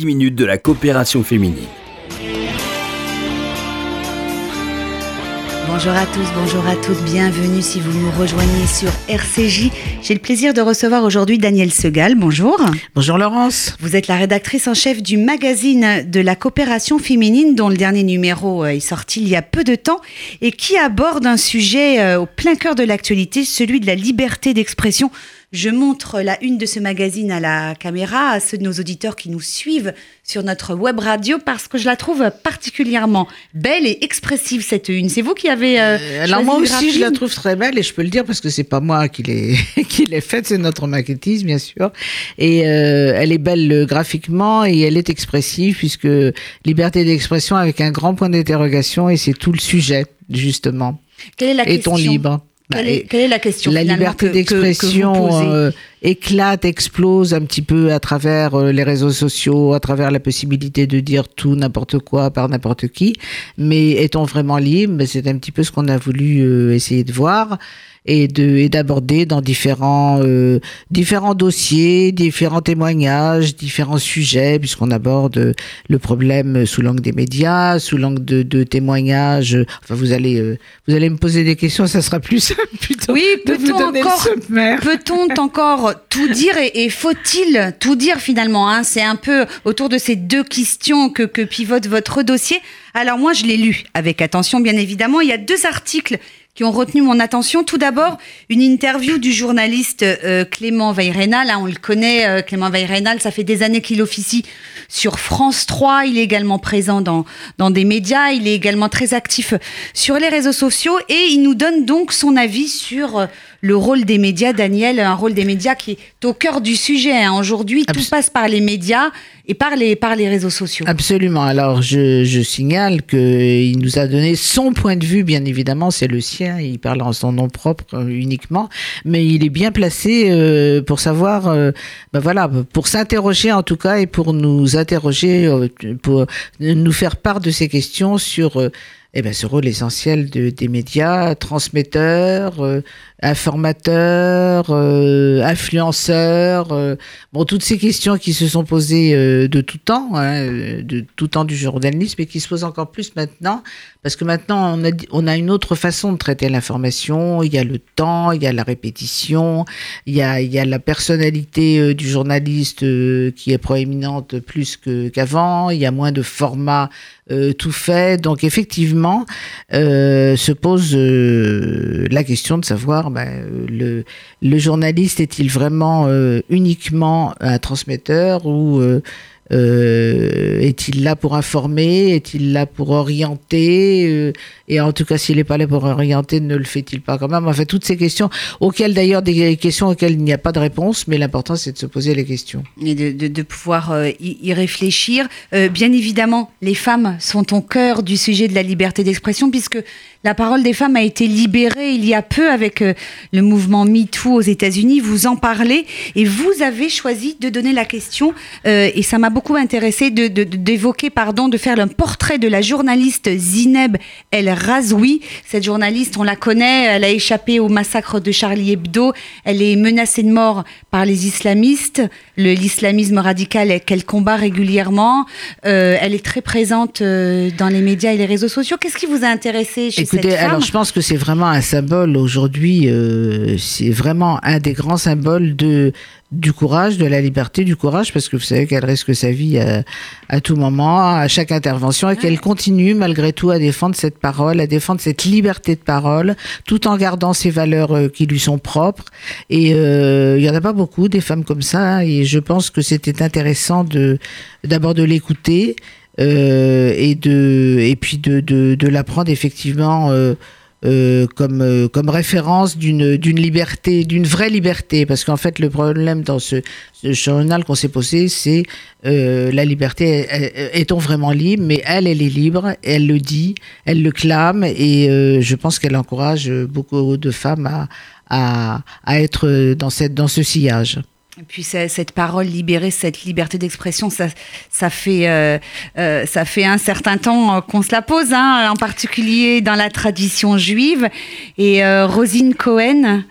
10 minutes de la coopération féminine. Bonjour à tous, bonjour à toutes, bienvenue si vous nous rejoignez sur RCJ. J'ai le plaisir de recevoir aujourd'hui Danielle Segal. Bonjour. Bonjour Laurence. Vous êtes la rédactrice en chef du magazine de la coopération féminine dont le dernier numéro euh, est sorti il y a peu de temps et qui aborde un sujet euh, au plein cœur de l'actualité, celui de la liberté d'expression je montre la une de ce magazine à la caméra, à ceux de nos auditeurs qui nous suivent sur notre web radio, parce que je la trouve particulièrement belle et expressive, cette une. C'est vous qui avez... Euh, euh alors moi aussi, je la trouve très belle, et je peux le dire parce que c'est pas moi qui l'ai qui l'ai faite, c'est notre maquettiste, bien sûr. Et euh, elle est belle euh, graphiquement, et elle est expressive, puisque liberté d'expression avec un grand point d'interrogation, et c'est tout le sujet, justement. Quelle est la Est-on libre bah, quelle, est, la question La liberté d'expression euh, éclate, explose un petit peu à travers euh, les réseaux sociaux, à travers la possibilité de dire tout, n'importe quoi par n'importe qui. Mais est-on vraiment libre? C'est un petit peu ce qu'on a voulu euh, essayer de voir et de et d'aborder dans différents euh, différents dossiers, différents témoignages, différents sujets puisqu'on aborde le problème sous l'angle des médias, sous l'angle de, de, témoignages. Enfin, vous allez euh, vous allez me poser des questions, ça sera plus simple plutôt oui, peut-on encore peut-on encore tout dire et, et faut-il tout dire finalement hein? C'est un peu autour de ces deux questions que que pivote votre dossier. Alors moi, je l'ai lu avec attention, bien évidemment. Il y a deux articles qui ont retenu mon attention. Tout d'abord, une interview du journaliste euh, Clément Veyrenal. Hein, on le connaît, euh, Clément Veyrenal, ça fait des années qu'il officie sur France 3. Il est également présent dans, dans des médias. Il est également très actif sur les réseaux sociaux et il nous donne donc son avis sur euh, le rôle des médias, Daniel, un rôle des médias qui est au cœur du sujet. Hein. Aujourd'hui, tout passe par les médias et par les, par les réseaux sociaux. Absolument. Alors, je, je signale qu'il nous a donné son point de vue, bien évidemment, c'est le sien. Il parle en son nom propre euh, uniquement, mais il est bien placé euh, pour savoir, euh, ben voilà, pour s'interroger en tout cas et pour nous interroger, euh, pour nous faire part de ces questions sur eh ben, ce rôle essentiel de, des médias, transmetteurs, euh, informateurs, euh, influenceurs, euh, bon, toutes ces questions qui se sont posées euh, de tout temps, hein, de tout temps du journalisme et qui se posent encore plus maintenant, parce que maintenant on a, on a une autre façon de traiter l'information, il y a le temps, il y a la répétition, il y a, il y a la personnalité du journaliste qui est proéminente plus qu'avant, il y a moins de formats euh, tout fait. Donc effectivement, euh, se pose euh, la question de savoir ben, le, le journaliste est-il vraiment uniquement un transmetteur ou euh, est-il là pour informer? Est-il là pour orienter? Euh, Et en tout cas, s'il n'est pas là pour orienter, ne le fait-il pas quand même? Enfin, toutes ces questions, auxquelles d'ailleurs, des questions auxquelles il n'y a pas de réponse, mais l'important, c'est de se poser les questions. Et de, de, de pouvoir euh, y, réfléchir. Euh, bien évidemment, les femmes sont au cœur du sujet de la liberté d'expression, puisque la parole des femmes a été libérée il y a peu avec euh, le mouvement MeToo aux États-Unis. Vous en parlez et vous avez choisi de donner la question, et ça m'a beaucoup beaucoup intéressé d'évoquer, de, de, pardon, de faire un portrait de la journaliste Zineb El Razoui. Cette journaliste, on la connaît, elle a échappé au massacre de Charlie Hebdo. Elle est menacée de mort par les islamistes, l'islamisme radical qu'elle combat régulièrement. Euh, elle est très présente euh, dans les médias et les réseaux sociaux. Qu'est-ce qui vous a intéressé chez Écoutez, cette femme? alors je pense que c'est vraiment un symbole aujourd'hui. Euh, c'est vraiment un des grands symboles de du courage, de la liberté, du courage, parce que vous savez qu'elle risque sa vie à, à, tout moment, à chaque intervention, et qu'elle continue malgré tout à défendre cette parole, à défendre cette liberté de parole, tout en gardant ses valeurs euh, qui lui sont propres. Et euh, il y en a pas beaucoup des femmes comme ça, hein, et je pense que c'était intéressant de d'abord de l'écouter euh, et de et puis de de, de l'apprendre effectivement. Euh, euh, comme, euh, comme référence d'une liberté, d'une vraie liberté. Parce qu'en fait, le problème dans ce, ce journal qu'on s'est posé, c'est euh, la liberté. Est-on vraiment libre? Mais elle, elle est libre, elle le dit, elle le clame, et euh, je pense qu'elle encourage beaucoup de femmes à, à, à être dans, cette, dans ce sillage. Et puis cette parole libérée, cette liberté d'expression, ça, ça, fait, euh, euh, ça fait un certain temps euh, qu'on se la pose, hein, en particulier dans la tradition juive. Et euh, Rosine Cohen,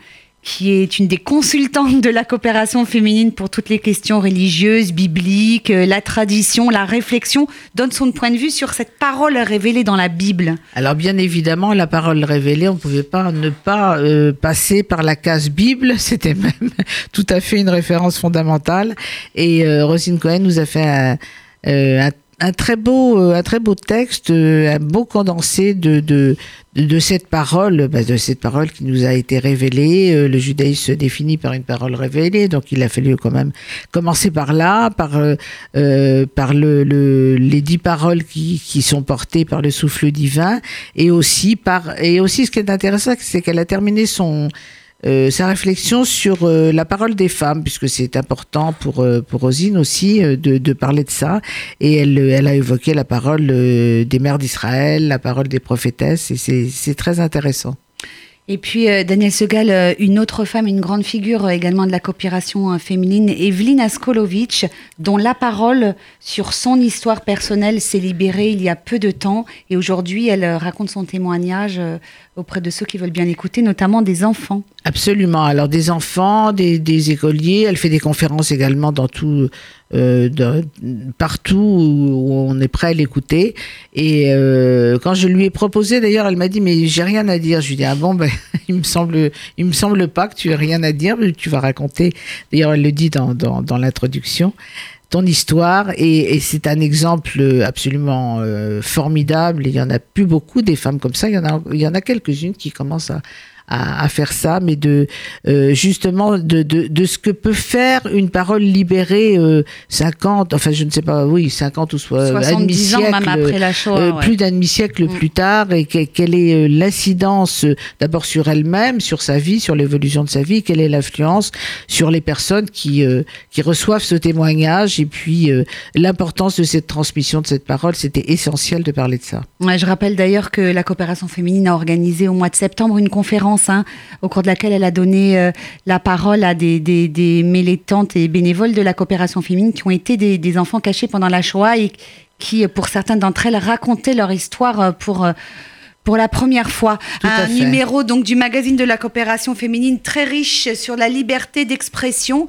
qui est une des consultantes de la coopération féminine pour toutes les questions religieuses, bibliques, euh, la tradition, la réflexion, donne son point de vue sur cette parole révélée dans la Bible. Alors bien évidemment, la parole révélée, on ne pouvait pas ne pas euh, passer par la case Bible, c'était même tout à fait une référence fondamentale. Et euh, Rosine Cohen nous a fait un, un un très beau, euh, un très beau texte, euh, un beau condensé de, de, de cette parole, bah, de cette parole qui nous a été révélée. Euh, le judaïsme se définit par une parole révélée, donc il a fallu quand même commencer par là, par, euh, par le, le, les dix paroles qui, qui sont portées par le souffle divin, et aussi par, et aussi ce qui est intéressant, c'est qu'elle a terminé son euh, sa réflexion sur euh, la parole des femmes, puisque c'est important pour, euh, pour Rosine aussi de, de, parler de ça. Et elle, elle a évoqué la parole des mères d'Israël, la parole des prophétesses, et c'est très intéressant. Et puis euh, Daniel Segal, euh, une autre femme, une grande figure euh, également de la coopération féminine, Evelyne Askolovic, dont la parole sur son histoire personnelle s'est libérée il y a peu de temps. Et aujourd'hui, elle raconte son témoignage auprès de ceux qui veulent bien l'écouter, notamment des enfants. Absolument. Alors des enfants, des, écoliers. Elle fait des conférences également dans tout, euh, partout où on est prêt à l'écouter. Et euh, quand je lui ai proposé, d'ailleurs, elle m'a dit mais j'ai rien à dire. Je lui ai dit ah bon ben il me semble il me semble pas que tu aies rien à dire. Tu vas raconter. D'ailleurs, elle le dit dans, dans, dans l'introduction ton histoire et, et c'est un exemple absolument euh, formidable. Il y en a plus beaucoup des femmes comme ça. Il y en a, il y en a quelques-unes qui commencent à, à, à, faire ça, mais de euh, justement de, de, de, ce que peut faire une parole libérée euh, 50, enfin je ne sais pas, oui 50 ou soit 70 ans même après la Shoah, euh, ouais. plus d'un demi-siècle mm. plus tard, et que, quelle est euh, l'incidence euh, d'abord sur elle-même, sur sa vie, sur l'évolution de sa vie, quelle est l'influence sur les personnes qui qui reçoivent ce témoignage, et puis l'importance de cette transmission de cette parole, c'était essentiel de parler de ça. Ouais, je rappelle d'ailleurs que la coopération féminine a organisé au mois de septembre une conférence hein, au cours de laquelle elle a donné euh, la parole à des, des, des, militantes et bénévoles de la coopération féminine qui ont été des, des, enfants cachés pendant la Shoah et qui, pour certaines d'entre elles, racontaient leur histoire euh, pour euh, pour la première fois. Tout un numéro donc du magazine de la coopération féminine très riche sur la liberté d'expression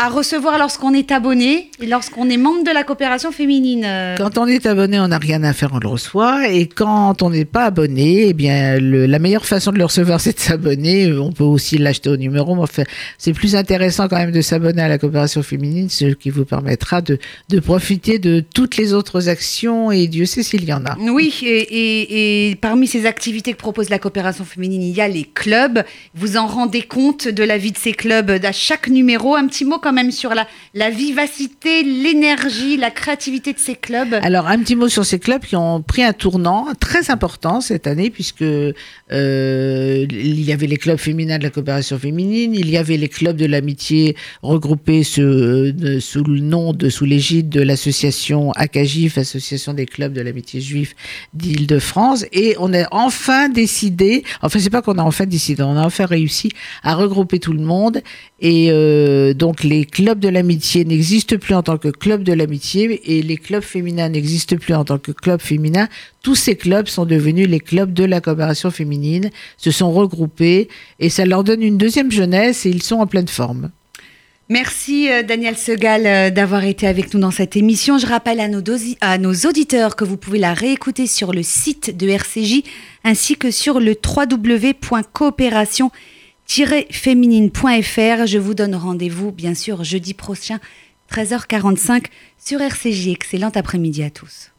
à recevoir lorsqu'on est abonné et lorsqu'on est membre de la coopération féminine. Quand on est abonné, on n'a rien à faire, on le reçoit. Et quand on n'est pas abonné, eh bien, le, la meilleure façon de le recevoir, c'est de s'abonner. On peut aussi l'acheter au numéro. Mais enfin, c'est plus intéressant quand même de s'abonner à la coopération féminine, ce qui vous permettra de, de profiter de toutes les autres actions. Et Dieu sait s'il y en a. Oui, et, et, et parmi ces activités que propose la coopération féminine, il y a les clubs. Vous en rendez compte de la vie de ces clubs à chaque numéro. Un petit mot quand même sur la, vivacité, l'énergie, la créativité de ces clubs. Alors, un petit mot sur ces clubs qui ont pris un tournant très important cette année, puisque euh, il y avait les clubs féminins de la coopération féminine, il y avait les clubs de l'amitié regroupés sous, sous le nom sous l'égide de l'association ACAGIF, Association des clubs de l'amitié juif d'Île-de-France, et on a enfin décidé, enfin c'est pas qu'on a enfin décidé, on a enfin réussi à regrouper tout le monde, et euh, donc les clubs de l'amitié n'existent plus en tant que club de l'amitié et les clubs féminins n'existent plus en tant que club féminin. Tous ces clubs sont devenus les clubs de la coopération féminine, se sont regroupés et ça leur donne une deuxième jeunesse et ils sont en pleine forme. Merci euh, Daniel Segal euh, d'avoir été avec nous dans cette émission. Je rappelle à nos, à nos, auditeurs que vous pouvez la réécouter sur le site de RCJ ainsi que sur le www.coopération féminine.fr. Je vous donne rendez-vous, bien sûr, jeudi prochain, 13h45 sur RCJ. Excellent après-midi à tous.